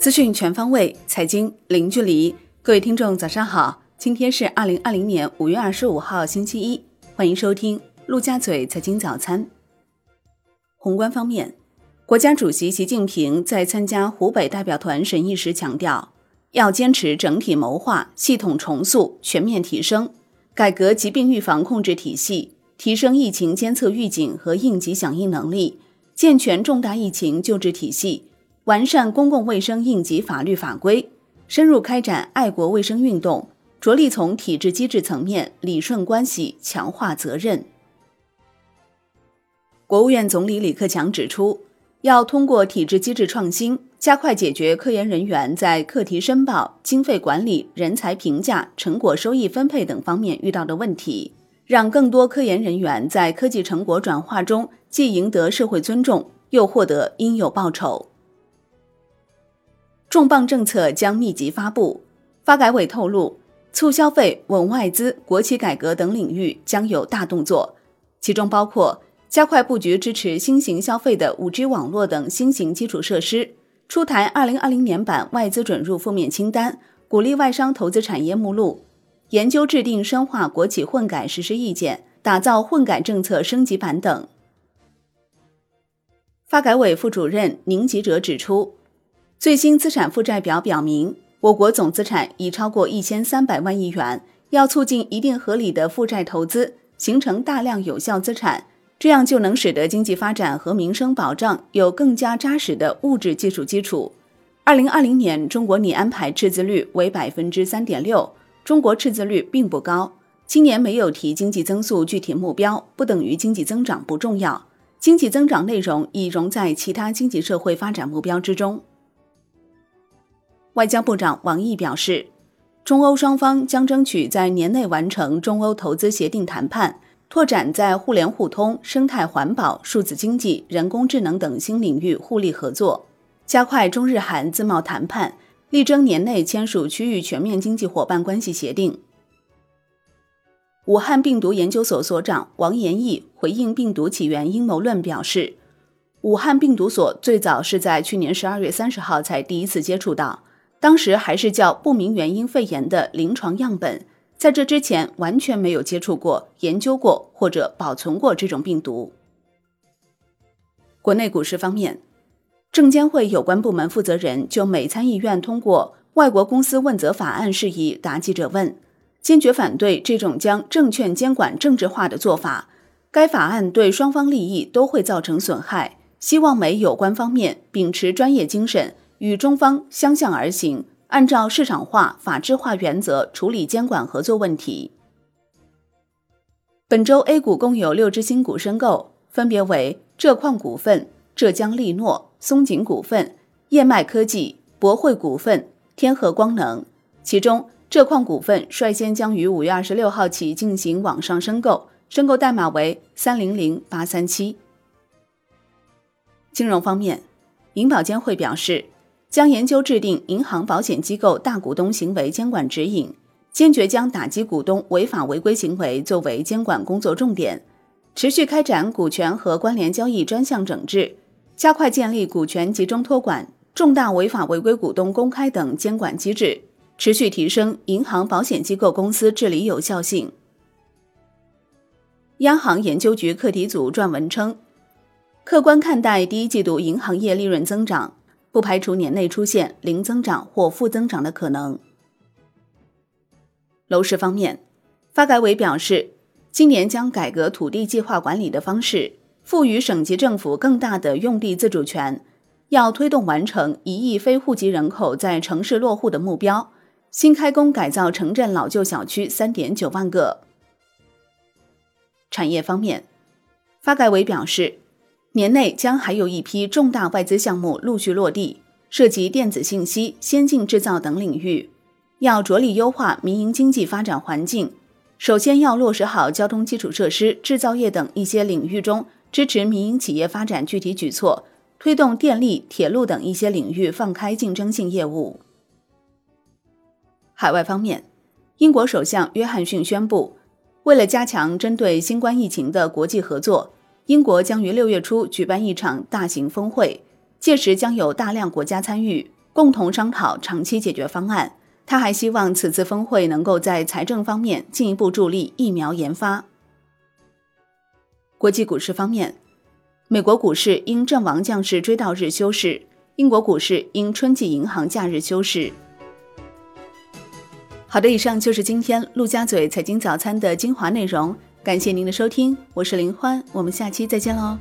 资讯全方位，财经零距离。各位听众，早上好！今天是二零二零年五月二十五号，星期一。欢迎收听陆家嘴财经早餐。宏观方面，国家主席习近平在参加湖北代表团审议时强调，要坚持整体谋划、系统重塑、全面提升，改革疾病预防控制体系，提升疫情监测预警和应急响应能力。健全重大疫情救治体系，完善公共卫生应急法律法规，深入开展爱国卫生运动，着力从体制机制层面理顺关系、强化责任。国务院总理李克强指出，要通过体制机制创新，加快解决科研人员在课题申报、经费管理、人才评价、成果收益分配等方面遇到的问题。让更多科研人员在科技成果转化中既赢得社会尊重，又获得应有报酬。重磅政策将密集发布，发改委透露，促消费、稳外资、国企改革等领域将有大动作，其中包括加快布局支持新型消费的五 G 网络等新型基础设施，出台二零二零年版外资准入负面清单，鼓励外商投资产业目录。研究制定深化国企混改实施意见，打造混改政策升级版等。发改委副主任宁吉喆指出，最新资产负债表表明，我国总资产已超过一千三百万亿元，要促进一定合理的负债投资，形成大量有效资产，这样就能使得经济发展和民生保障有更加扎实的物质技术基础。二零二零年，中国拟安排赤字率为百分之三点六。中国赤字率并不高，今年没有提经济增速具体目标，不等于经济增长不重要。经济增长内容已融在其他经济社会发展目标之中。外交部长王毅表示，中欧双方将争取在年内完成中欧投资协定谈判，拓展在互联互通、生态环保、数字经济、人工智能等新领域互利合作，加快中日韩自贸谈判。力争年内签署区域全面经济伙伴关系协定。武汉病毒研究所所长王延义回应病毒起源阴谋论表示，武汉病毒所最早是在去年十二月三十号才第一次接触到，当时还是叫不明原因肺炎的临床样本，在这之前完全没有接触过、研究过或者保存过这种病毒。国内股市方面。证监会有关部门负责人就美参议院通过外国公司问责法案事宜答记者问，坚决反对这种将证券监管政治化的做法。该法案对双方利益都会造成损害，希望美有关方面秉持专业精神，与中方相向而行，按照市场化、法治化原则处理监管合作问题。本周 A 股共有六只新股申购，分别为浙矿股份、浙江力诺。松景股份、燕麦科技、博汇股份、天合光能，其中浙矿股份率先将于五月二十六号起进行网上申购，申购代码为三零零八三七。金融方面，银保监会表示，将研究制定银行保险机构大股东行为监管指引，坚决将打击股东违法违规行为作为监管工作重点，持续开展股权和关联交易专项整治。加快建立股权集中托管、重大违法违规股东公开等监管机制，持续提升银行保险机构公司治理有效性。央行研究局课题组撰文称，客观看待第一季度银行业利润增长，不排除年内出现零增长或负增长的可能。楼市方面，发改委表示，今年将改革土地计划管理的方式。赋予省级政府更大的用地自主权，要推动完成一亿非户籍人口在城市落户的目标。新开工改造城镇老旧小区三点九万个。产业方面，发改委表示，年内将还有一批重大外资项目陆续落地，涉及电子信息、先进制造等领域，要着力优化民营经济发展环境。首先要落实好交通基础设施、制造业等一些领域中。支持民营企业发展具体举措，推动电力、铁路等一些领域放开竞争性业务。海外方面，英国首相约翰逊宣布，为了加强针对新冠疫情的国际合作，英国将于六月初举办一场大型峰会，届时将有大量国家参与。共同商讨长期解决方案。他还希望此次峰会能够在财政方面进一步助力疫苗研发。国际股市方面，美国股市因阵亡将士追悼日休市，英国股市因春季银行假日休市。好的，以上就是今天陆家嘴财经早餐的精华内容，感谢您的收听，我是林欢，我们下期再见喽。